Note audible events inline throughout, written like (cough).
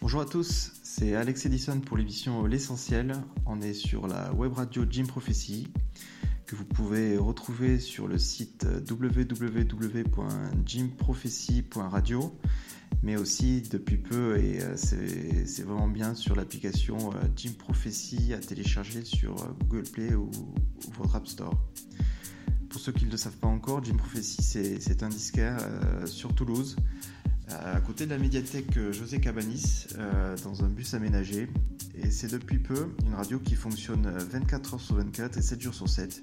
Bonjour à tous, c'est Alex Edison pour l'émission L'Essentiel. On est sur la web radio Jim Prophecy vous pouvez retrouver sur le site www.jimprophecy.radio mais aussi depuis peu, et euh, c'est vraiment bien sur l'application euh, Jim Prophecy à télécharger sur euh, Google Play ou, votre App Store. Pour ceux qui ne le savent pas encore, Jim Prophecy c'est un disquaire sur Toulouse, à côté de la médiathèque José Cabanis, dans un bus aménagé. Et c'est depuis peu une radio qui fonctionne 24 heures sur 24 et 7 jours sur 7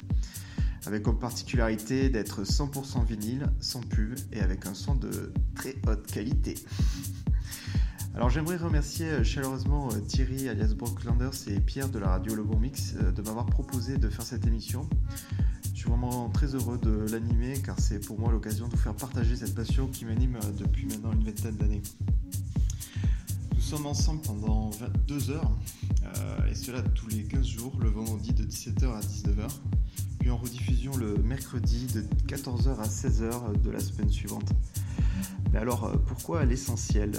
avec comme particularité d'être 100% vinyle, sans pub et avec un son de très haute qualité. (laughs) Alors j'aimerais remercier euh, chaleureusement euh, Thierry alias Brocklanders et Pierre de la radio Le Bon Mix euh, de m'avoir proposé de faire cette émission. Je suis vraiment très heureux de l'animer car c'est pour moi l'occasion de vous faire partager cette passion qui m'anime depuis maintenant une vingtaine d'années. Nous sommes ensemble pendant 2 heures et cela tous les 15 jours, le vendredi de 17h à 19h puis en rediffusion le mercredi de 14h à 16h de la semaine suivante. Mais alors, euh, pourquoi l'essentiel?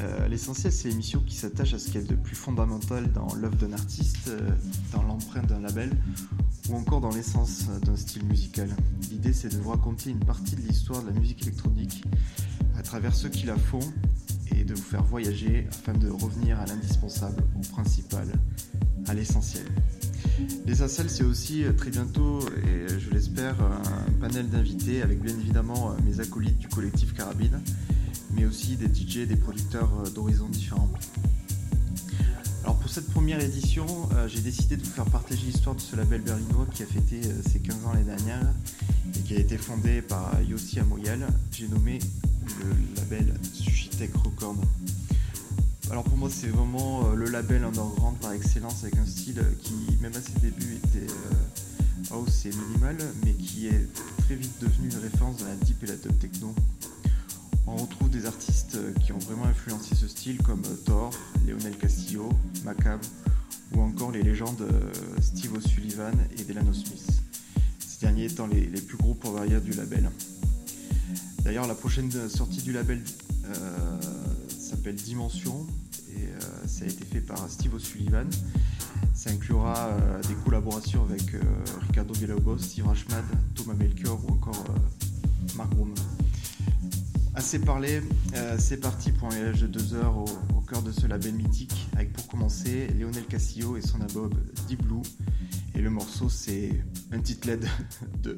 Euh, L'essentiel, c'est l'émission qui s'attache à ce qu'il y de plus fondamental dans l'œuvre d'un artiste, euh, dans l'empreinte d'un label, ou encore dans l'essence d'un style musical. L'idée, c'est de vous raconter une partie de l'histoire de la musique électronique à travers ceux qui la font et de vous faire voyager afin de revenir à l'indispensable, au principal, à l'essentiel. L'essentiel, c'est aussi euh, très bientôt, et je l'espère, un panel d'invités avec bien évidemment euh, mes acolytes du collectif Carabine, mais aussi des DJ des producteurs euh, d'horizons différents. Alors pour cette première édition, j'ai décidé de vous faire partager l'histoire de ce label berlinois qui a fêté ses 15 ans l'année dernière et qui a été fondé par Yossi Amoyal. J'ai nommé le label Sushitech Record. Alors pour moi c'est vraiment euh, le label underground par excellence avec un style euh, qui même à ses débuts était euh, house et minimal mais qui est très vite devenu une référence dans la deep et la top techno. On retrouve des artistes qui ont vraiment influencé ce style comme Thor, Lionel Castillo, Macab ou encore les légendes Steve O'Sullivan et Delano Smith. Ces derniers étant les, plus gros pourvoyeurs du label. D'ailleurs la prochaine sortie du label s'appelle Dimension et euh, ça a été fait par Steve O'Sullivan. Ça inclura euh, des collaborations avec euh, Ricardo Villalobos, Steve Rashmad, Thomas Melchior ou encore Mark Broom. Assez parlé, c'est parti pour un voyage de deux heures au, cœur de ce label mythique avec pour commencer Lionel Castillo et son album Deep Blue et le morceau c'est un titre LED (laughs) de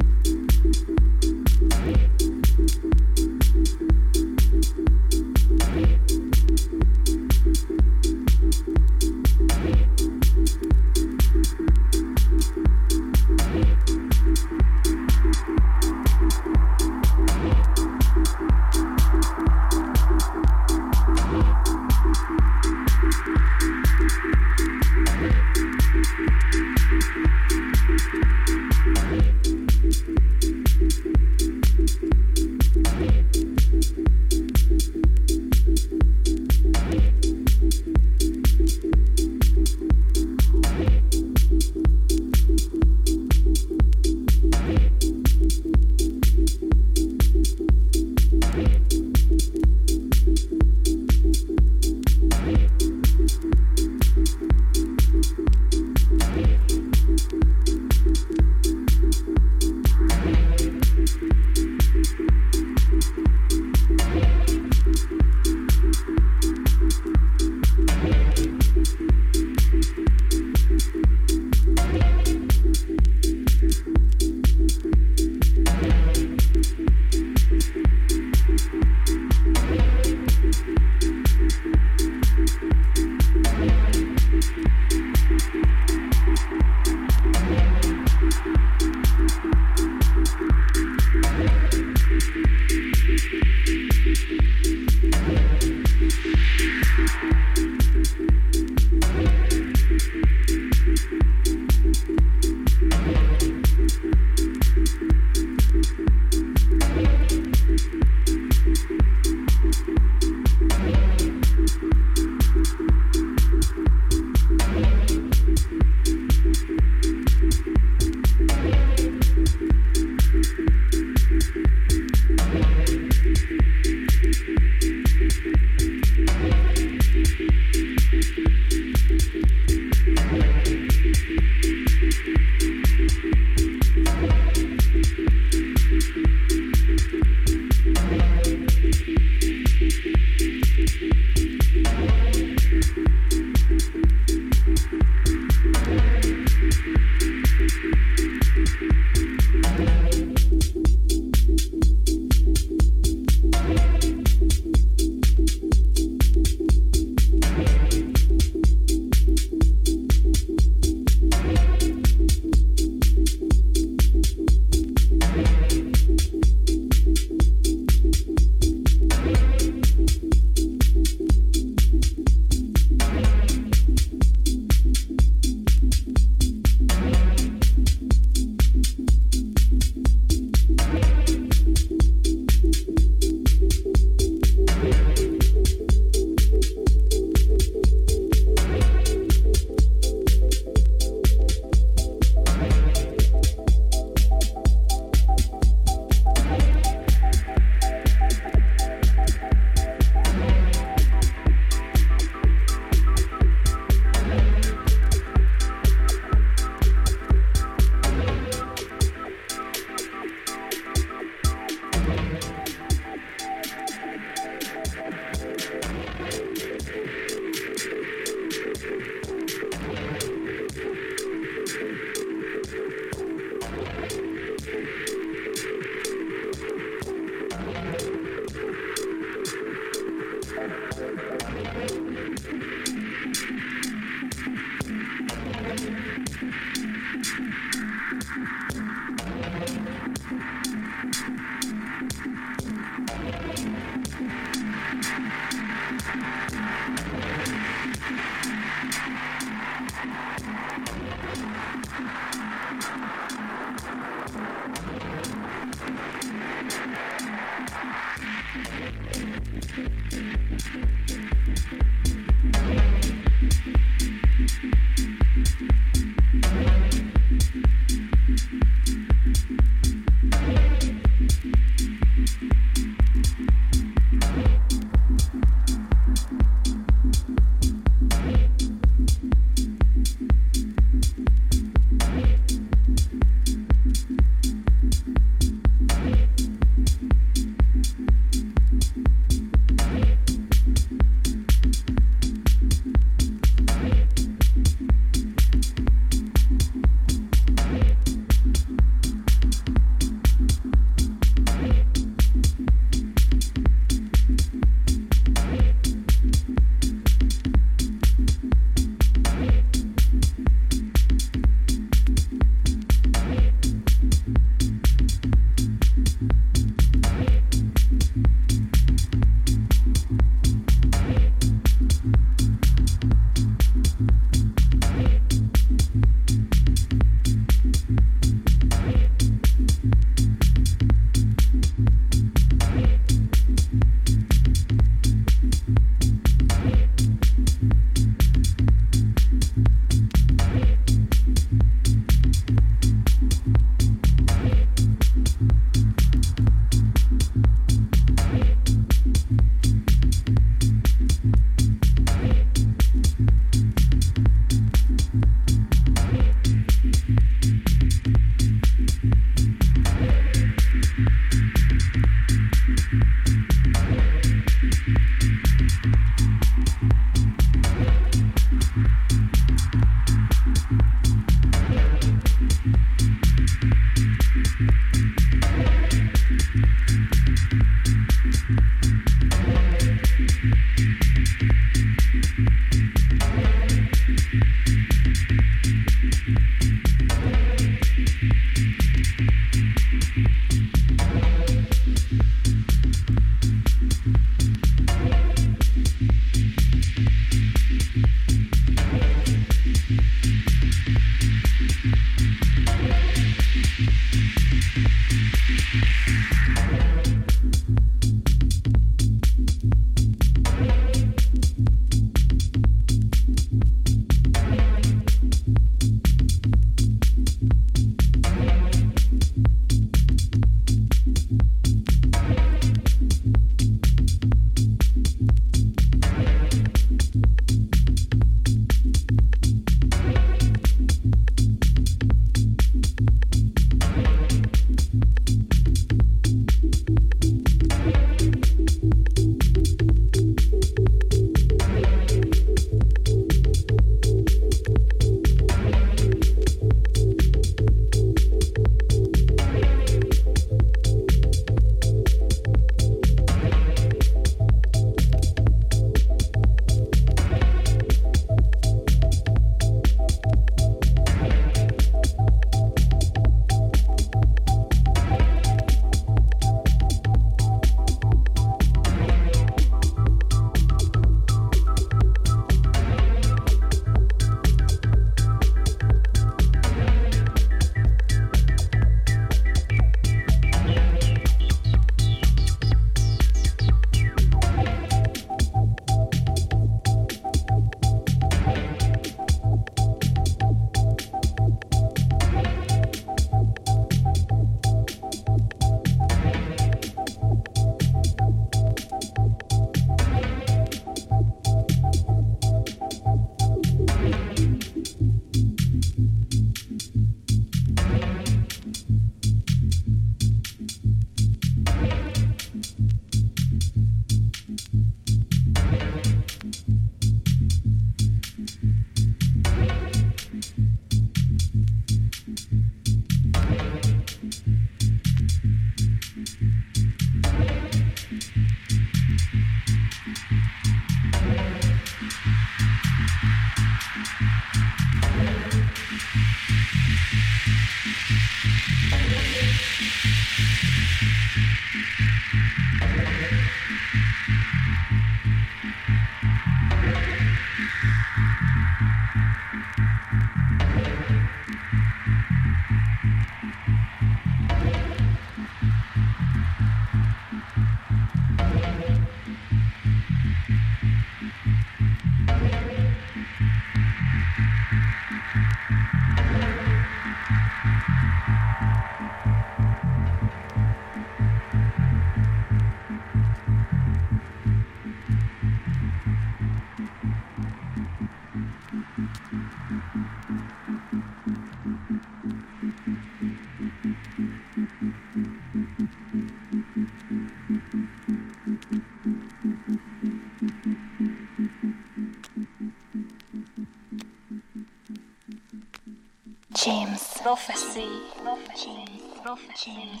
Rofesin,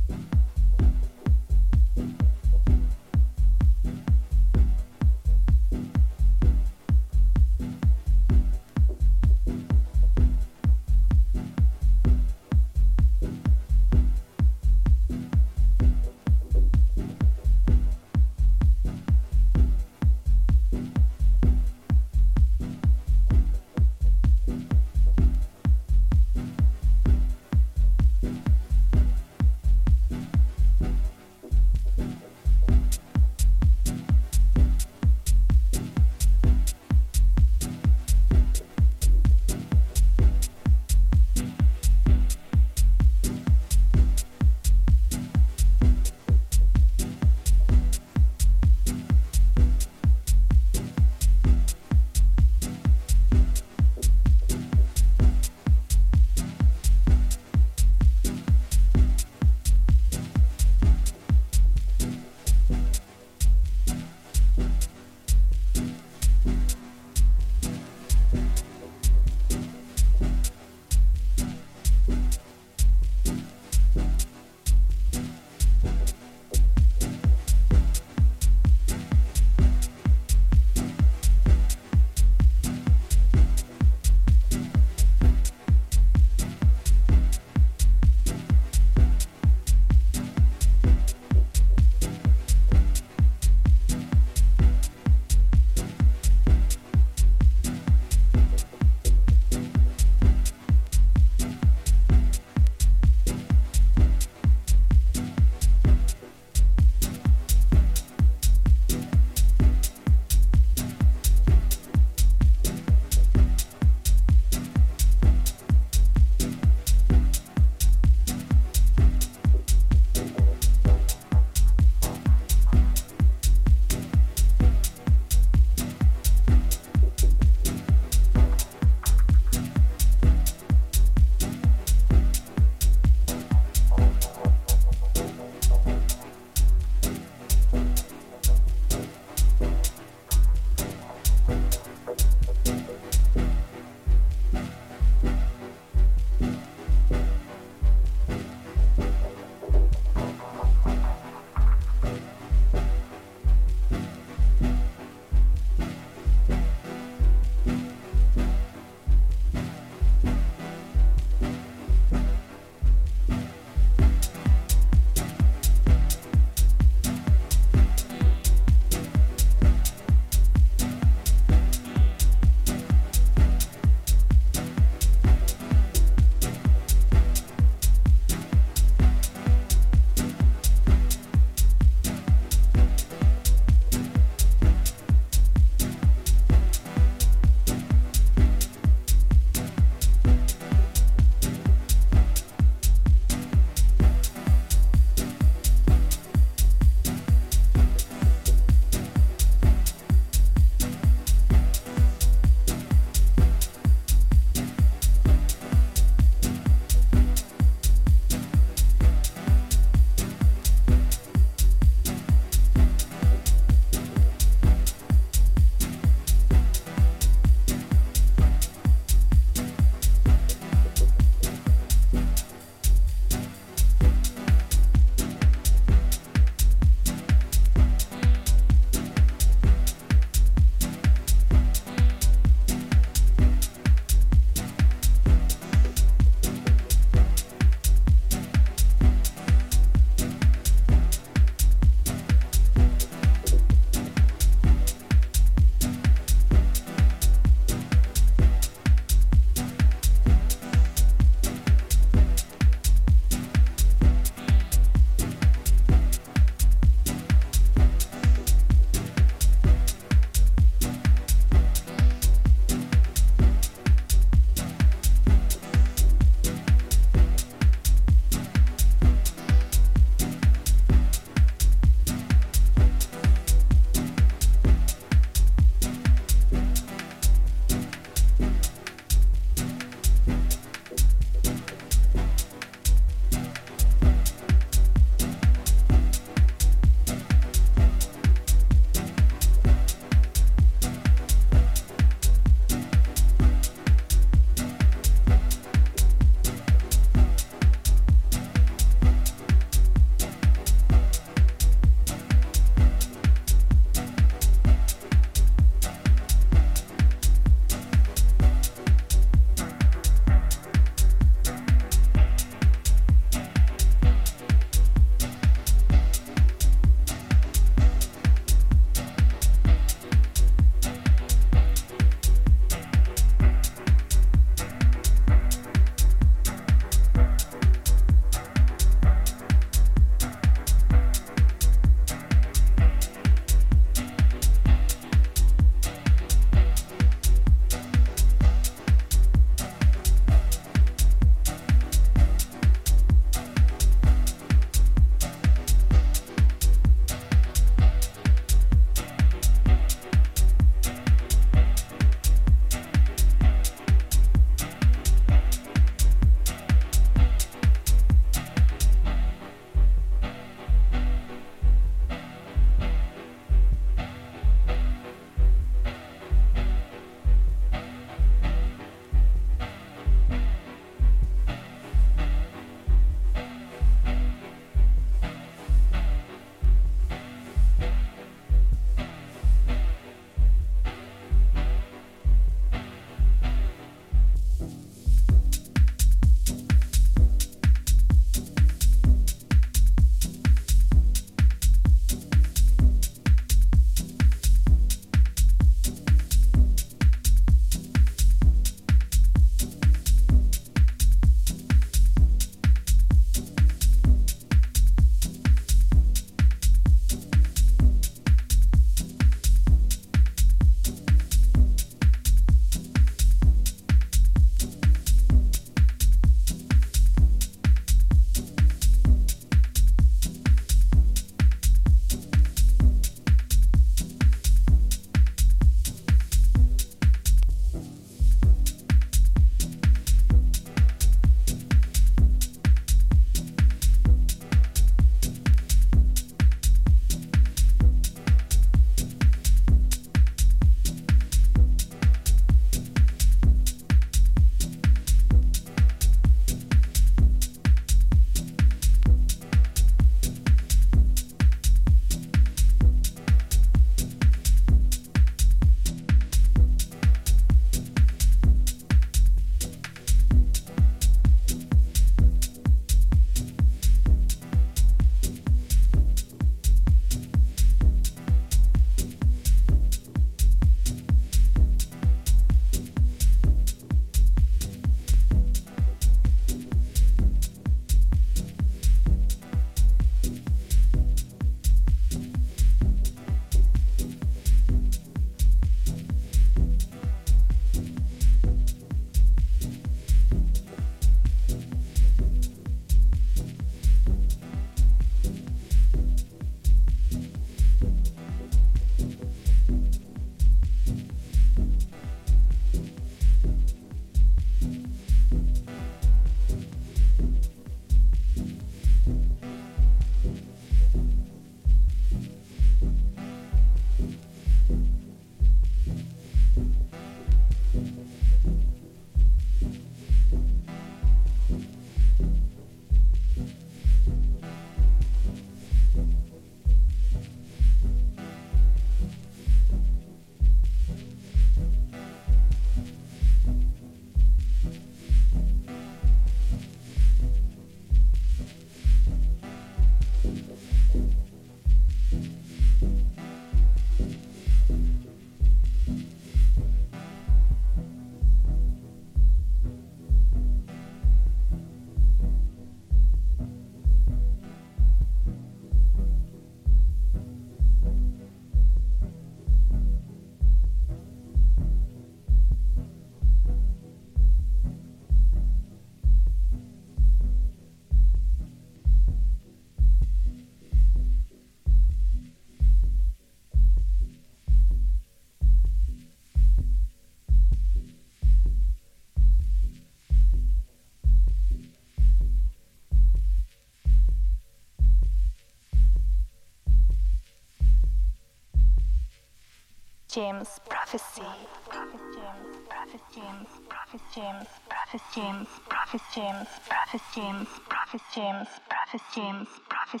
James Prophecy. James, Prophet James, Prophet James, Prophet James, Prophet James, Prophet James, Prophet James, Prophet James, Prophet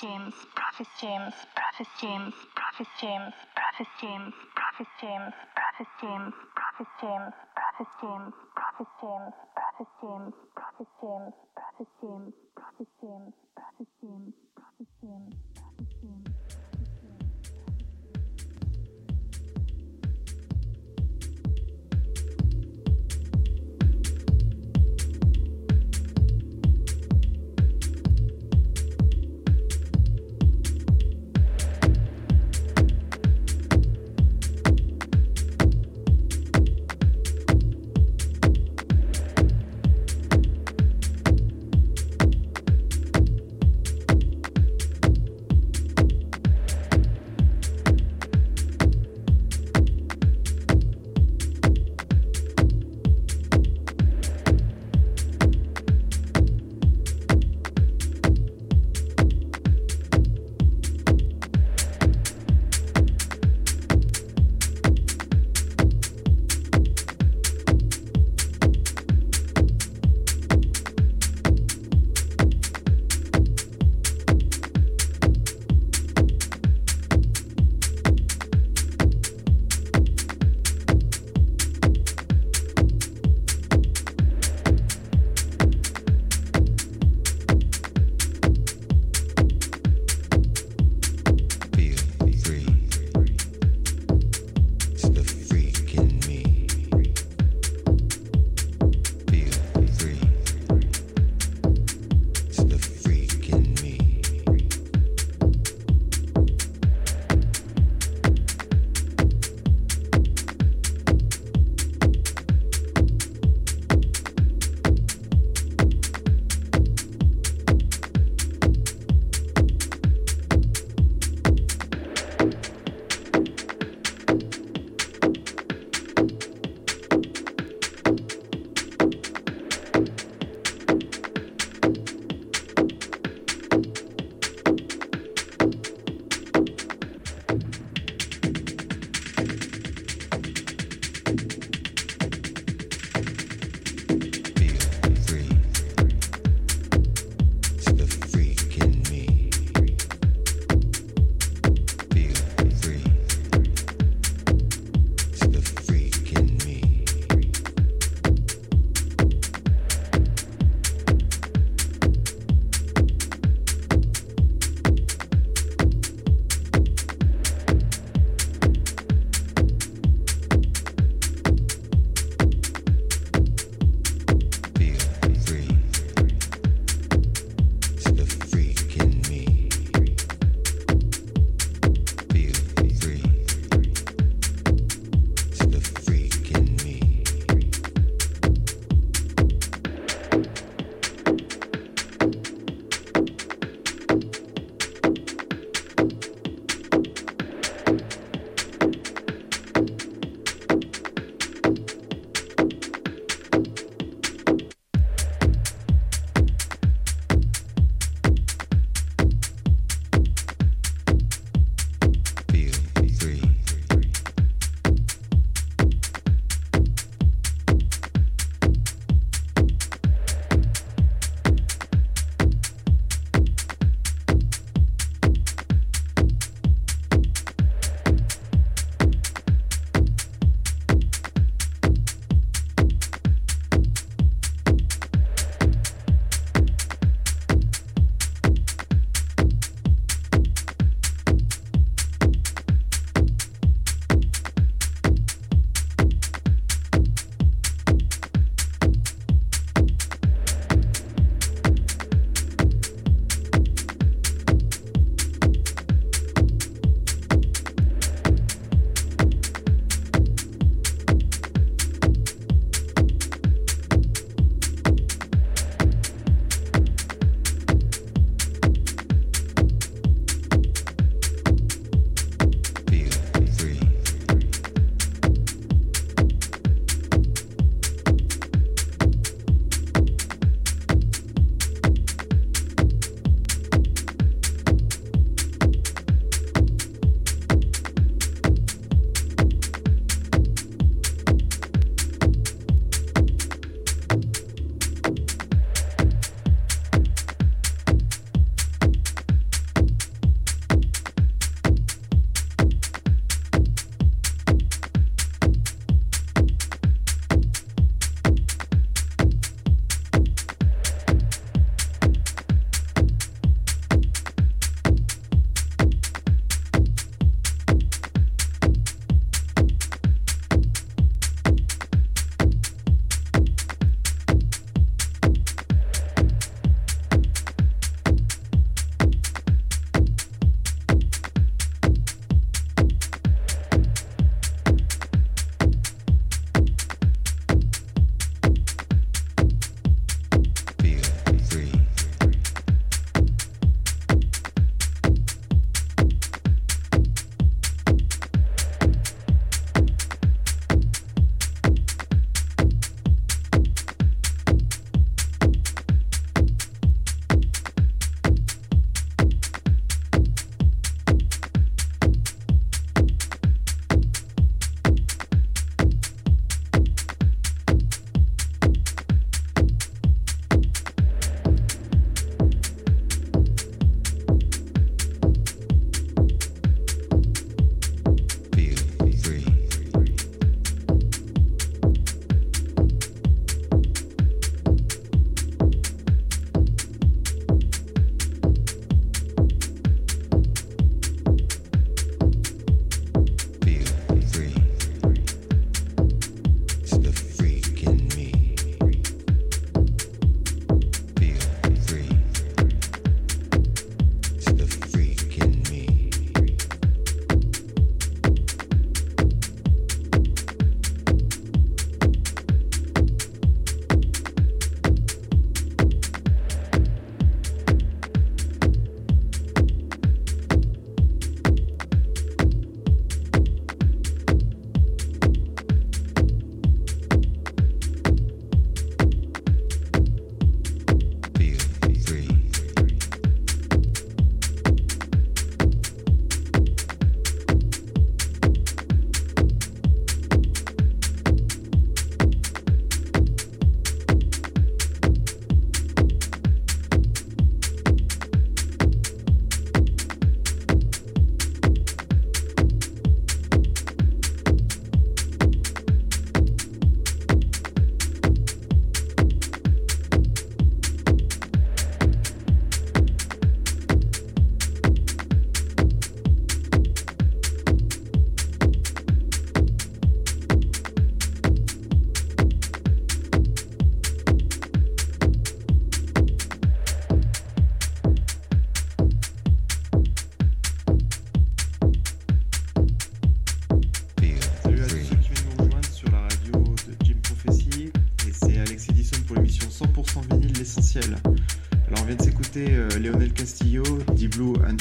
James, Prophet James, Prophet James, Prophet James, Prophet James, Prophet James, Prophet James, Prophet James, Prophet James, Prophet James, Prophet James, Prophet James,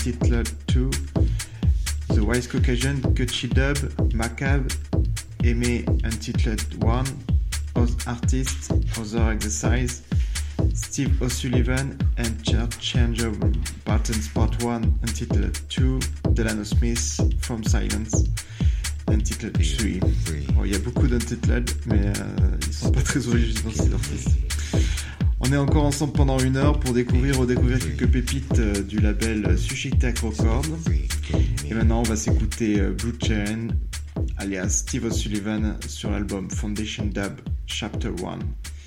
Blue Untitled 2, The Wise Caucasian, Kutchi Dub, Macab, Aimé Untitled 1, Oz Artist, Other Exercise, Steve O'Sullivan and Church Changer Buttons Part 1 Untitled 2, Delano Smith, From Silence, Untitled 3. Bon, il y a beaucoup d'Untitled, mais euh, ils sont pas très originaux ces artistes. On est encore ensemble pendant une heure pour découvrir, redécouvrir quelques pépites euh, du label Sushitek Records. Et maintenant, on va s'écouter euh, Blue Chain, alias Steve O'Sullivan, sur l'album Foundation Dub Chapter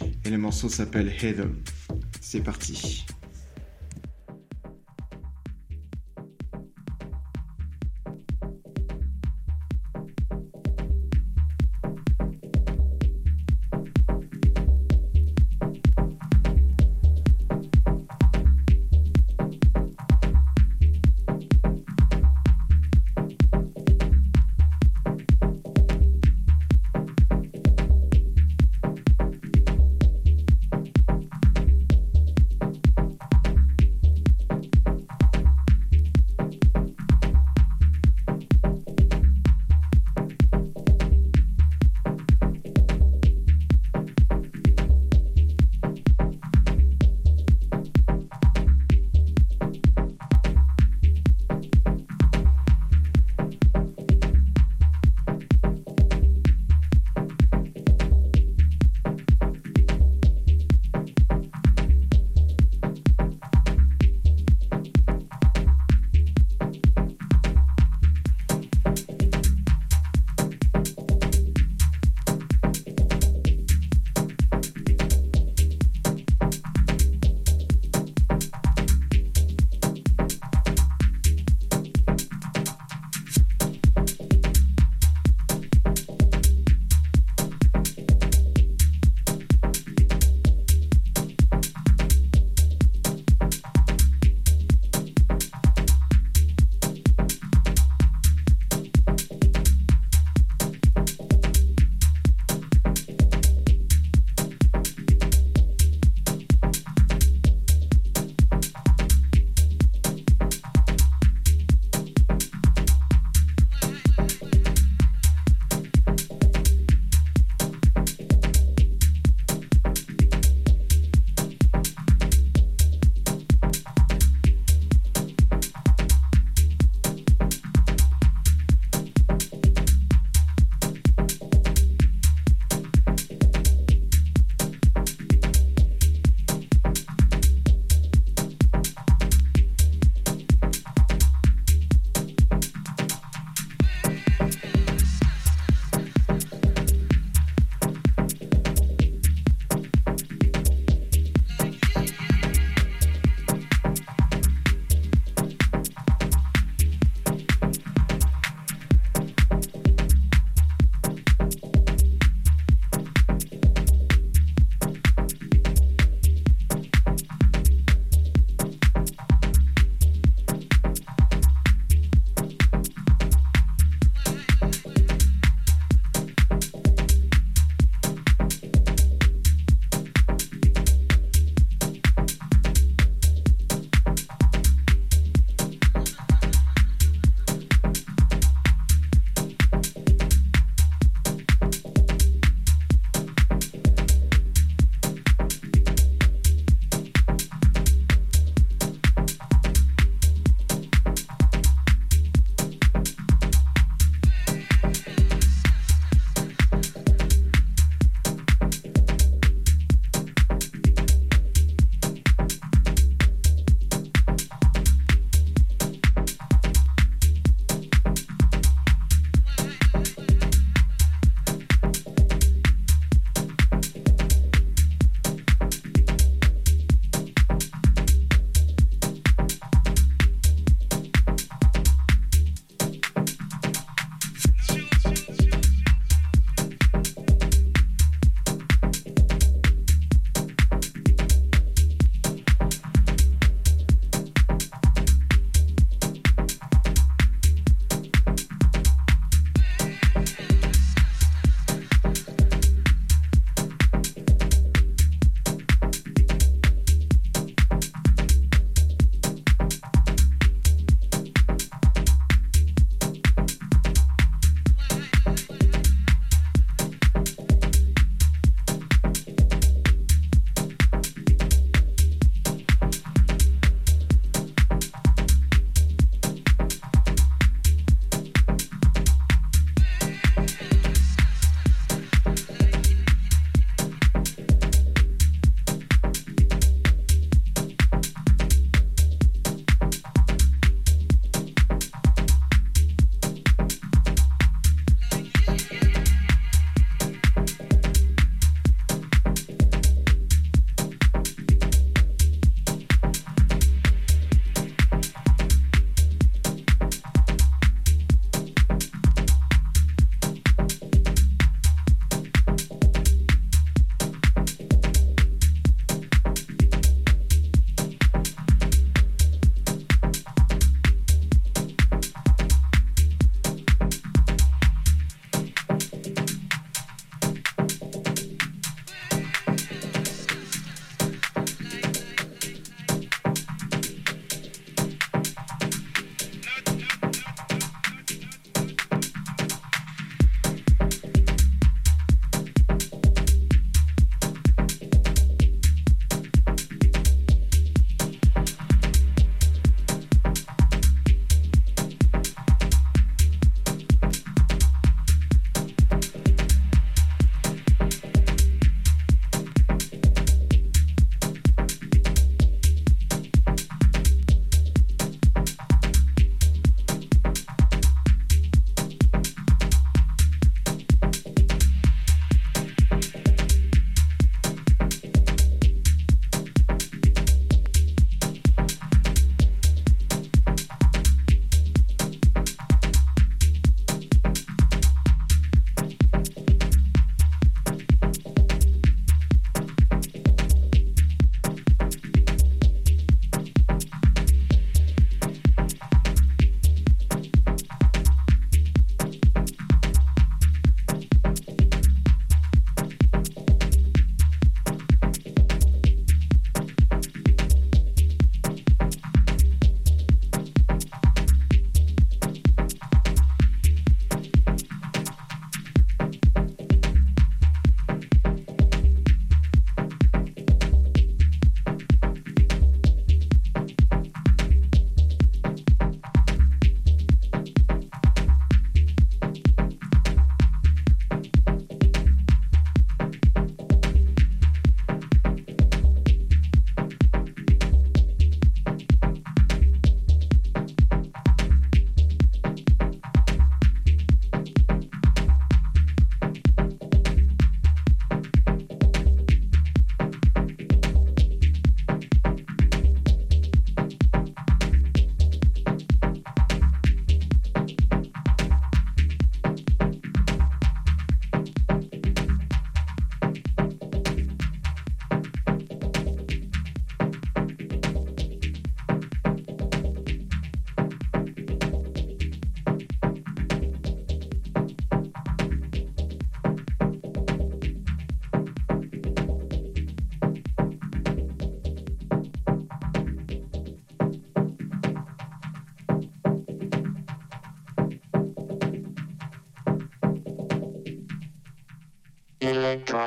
1. Et le morceau s'appelle Head. C'est parti.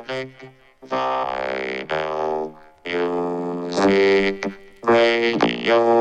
Electronic vinyl music radio.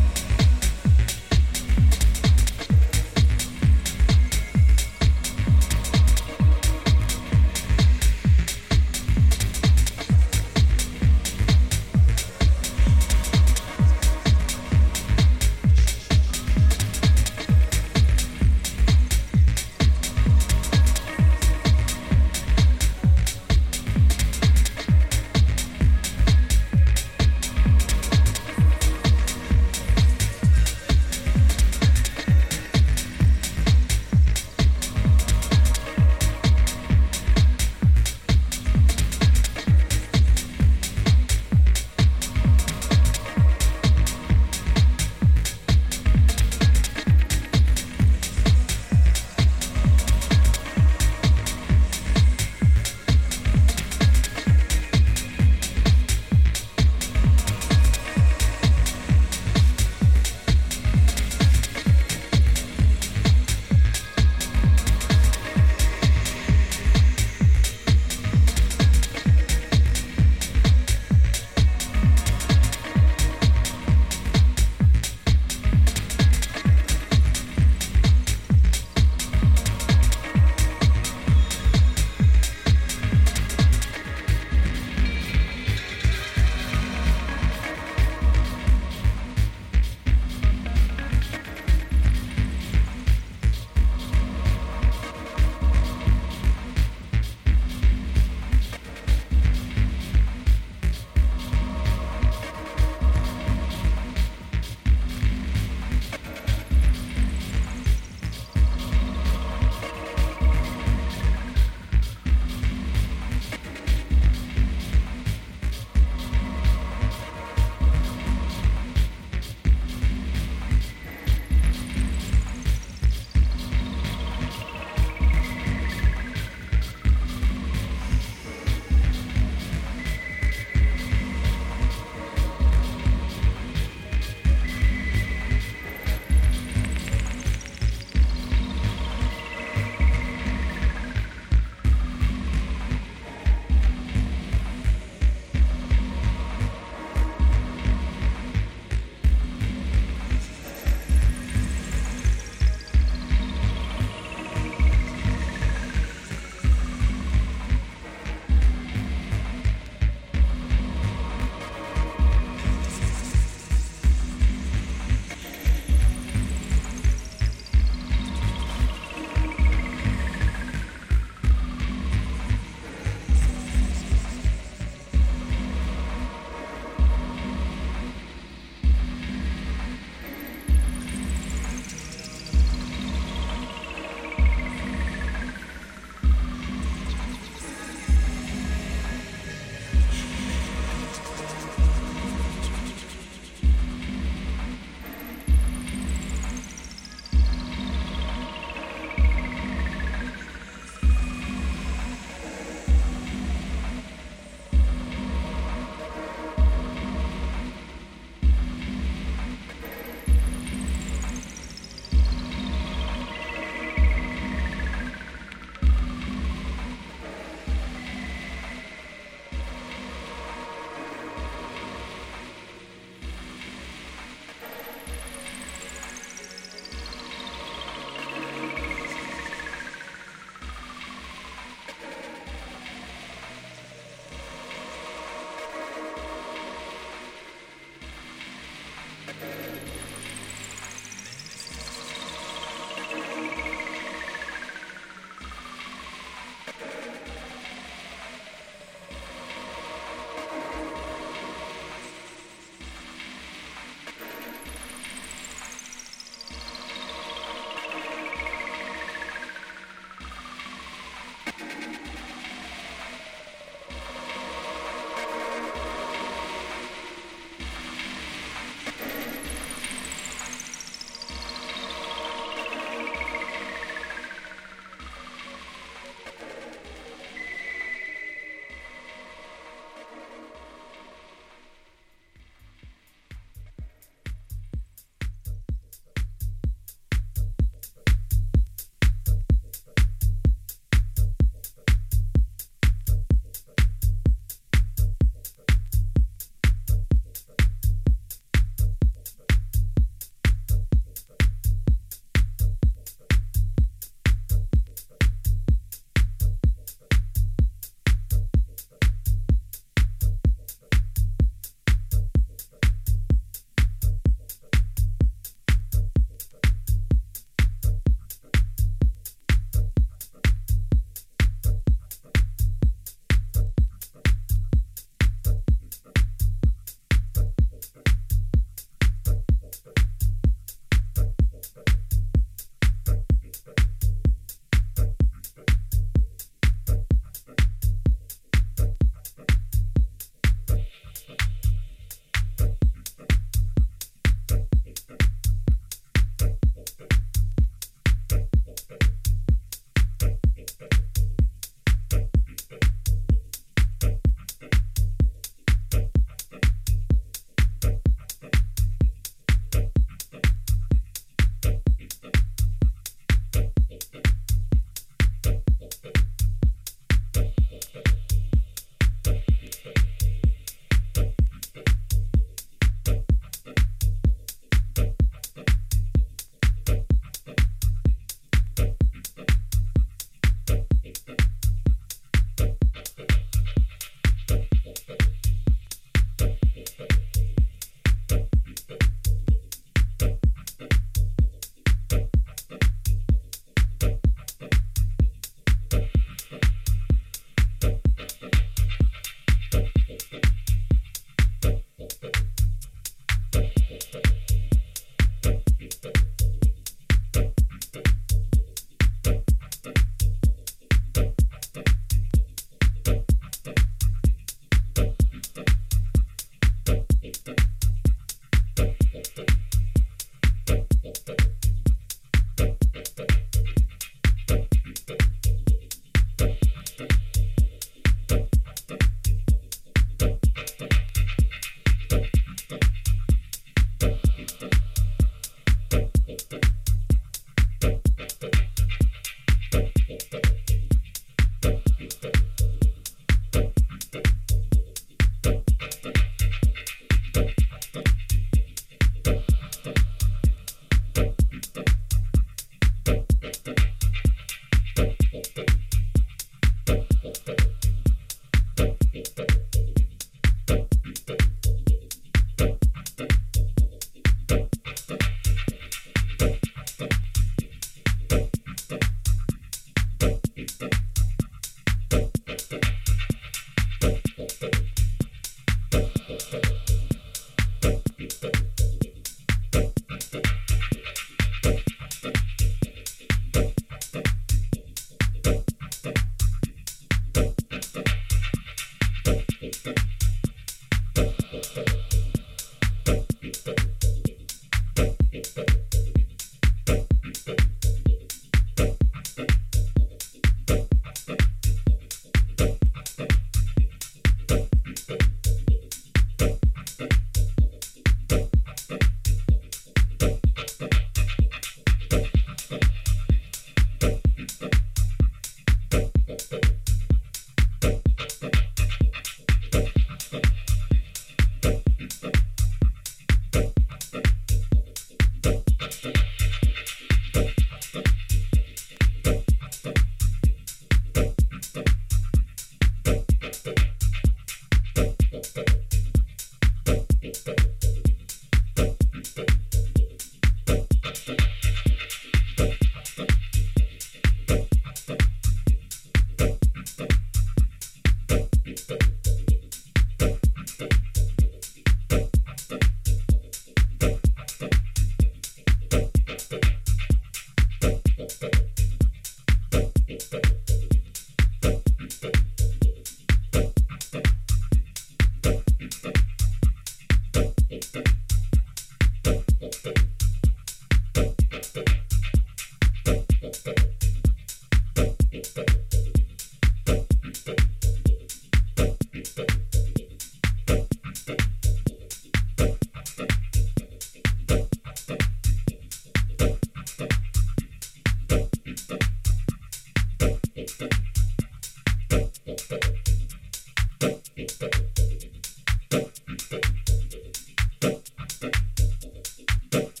Thank you.